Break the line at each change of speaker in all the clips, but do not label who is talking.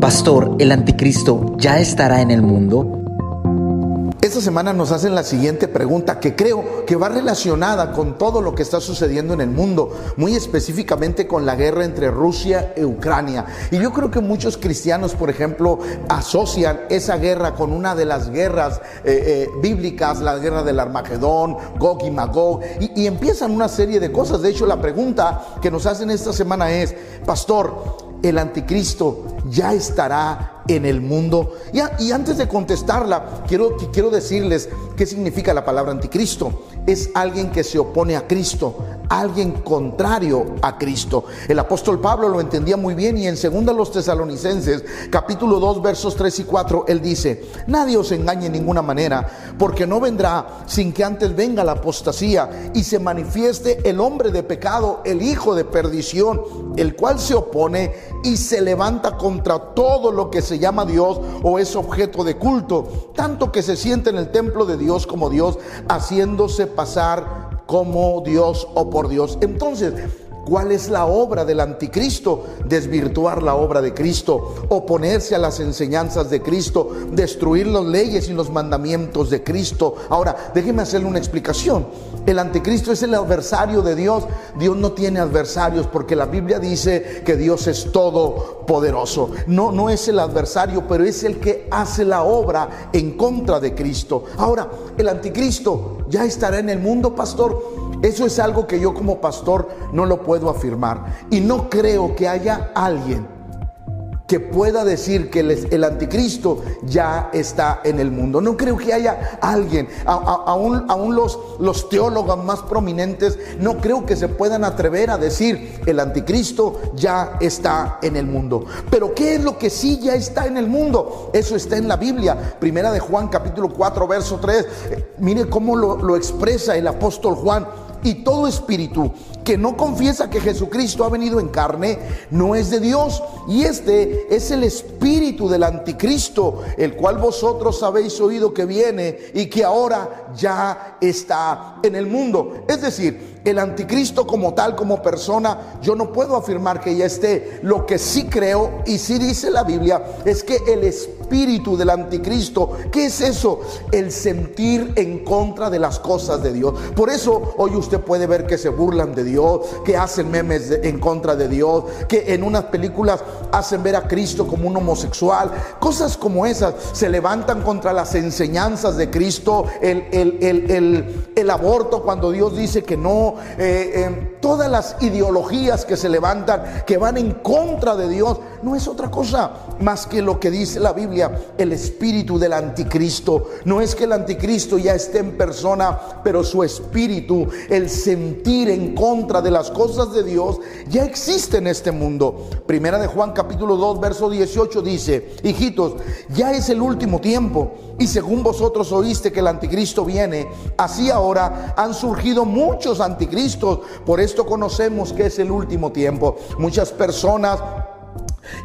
Pastor, ¿el anticristo ya estará en el mundo?
Esta semana nos hacen la siguiente pregunta que creo que va relacionada con todo lo que está sucediendo en el mundo, muy específicamente con la guerra entre Rusia y Ucrania. Y yo creo que muchos cristianos, por ejemplo, asocian esa guerra con una de las guerras eh, eh, bíblicas, la guerra del Armagedón, Gog y Magog, y, y empiezan una serie de cosas. De hecho, la pregunta que nos hacen esta semana es, pastor, el anticristo ya estará en el mundo. Y, antes de contestarla, quiero, quiero decirles qué significa la palabra anticristo. Es alguien que se opone a Cristo, alguien contrario a Cristo. El apóstol Pablo lo entendía muy bien y en 2 los tesalonicenses, capítulo 2, versos 3 y 4, él dice, nadie os engañe en ninguna manera, porque no vendrá sin que antes venga la apostasía y se manifieste el hombre de pecado, el hijo de perdición, el cual se opone y se levanta contra todo lo que se llama Dios o es objeto de culto, tanto que se siente en el templo de Dios como Dios, haciéndose pasar como Dios o por Dios. Entonces, ¿Cuál es la obra del anticristo? Desvirtuar la obra de Cristo, oponerse a las enseñanzas de Cristo, destruir las leyes y los mandamientos de Cristo. Ahora, déjeme hacerle una explicación. El anticristo es el adversario de Dios. Dios no tiene adversarios porque la Biblia dice que Dios es todopoderoso. No, no es el adversario, pero es el que hace la obra en contra de Cristo. Ahora, el anticristo ya estará en el mundo, pastor. Eso es algo que yo como pastor no lo puedo afirmar. Y no creo que haya alguien que pueda decir que el, anticristo ya está en el mundo. No creo que haya alguien, aún, los, los teólogos más prominentes, no creo que se puedan atrever a decir el anticristo ya está en el mundo. Pero ¿qué es lo que sí ya está en el mundo? Eso está en la Biblia. Primera de Juan capítulo 4, verso 3. Mire cómo lo expresa el apóstol Juan y todo espíritu que no confiesa que Jesucristo ha venido en carne, no es de Dios. Y este es el espíritu del anticristo, el cual vosotros habéis oído que viene y que ahora ya está en el mundo. Es decir, el anticristo como tal, como persona, yo no puedo afirmar que ya esté. Lo que sí creo y sí dice la Biblia es que el espíritu del anticristo, ¿qué es eso? El sentir en contra de las cosas de Dios. Por eso hoy usted puede ver que se burlan de Dios que hacen memes en contra de Dios, que en unas películas hacen ver a Cristo como un homosexual. Cosas como esas se levantan contra las enseñanzas de Cristo, el, el, aborto cuando Dios dice que no, eh, eh, todas las ideologías que se levantan, que van en contra de Dios, no es otra cosa más que lo que dice la Biblia, el espíritu del anticristo. No es que el anticristo ya esté en persona, pero su espíritu, el sentir en contra, de las cosas de Dios ya existe en este mundo. Primera de Juan capítulo 2 verso 18 dice, hijitos, ya es el último tiempo y según vosotros oíste que el anticristo viene, así ahora han surgido muchos anticristos. Por esto conocemos que es el último tiempo. Muchas personas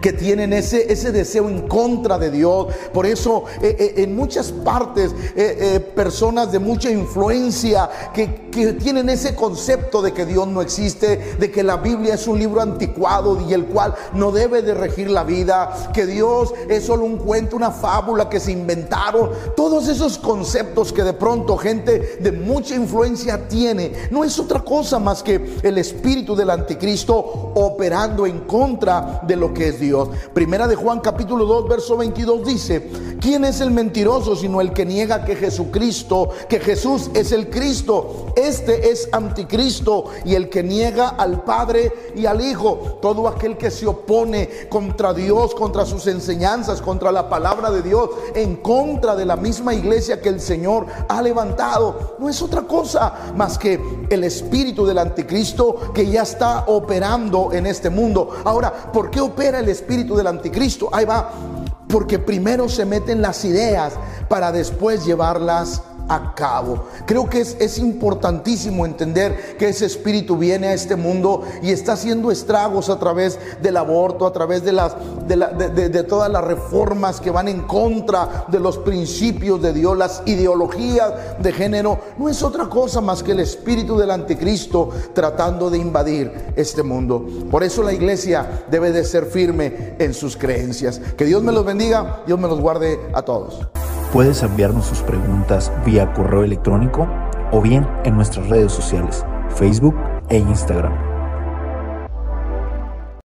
que tienen ese, ese deseo en contra de Dios. Por eso eh, eh, en muchas partes eh, personas de mucha influencia que, que, tienen ese concepto de que Dios no existe, de que la Biblia es un libro anticuado y el cual no debe de regir la vida, que Dios es solo un cuento, una fábula que se inventaron. Todos esos conceptos que de pronto gente de mucha influencia tiene, no es otra cosa más que el espíritu del anticristo operando en contra de lo que es Dios. Primera de Juan capítulo 2 verso 22 dice, ¿quién es el mentiroso sino el que niega que Jesucristo, que Jesús es el Cristo? Este es anticristo y el que niega al Padre y al Hijo. Todo aquel que se opone contra Dios, contra sus enseñanzas, contra la palabra de Dios, en contra de la misma iglesia que el Señor ha levantado, no es otra cosa más que el espíritu del anticristo que ya está operando en este mundo. Ahora, ¿por qué opera el espíritu del anticristo. Ahí va. Porque primero se meten las ideas para después llevarlas a cabo. Creo que es, importantísimo entender que ese espíritu viene a este mundo y está haciendo estragos a través del aborto, a través de, las, de, todas las reformas que van en contra de los principios de Dios, las ideologías de género. No es otra cosa más que el espíritu del anticristo tratando de invadir este mundo. Por eso la iglesia debe de ser firme en sus creencias. Que Dios me los bendiga, Dios me los guarde a todos.
Puedes enviarnos sus preguntas vía correo electrónico o bien en nuestras redes sociales, Facebook e Instagram.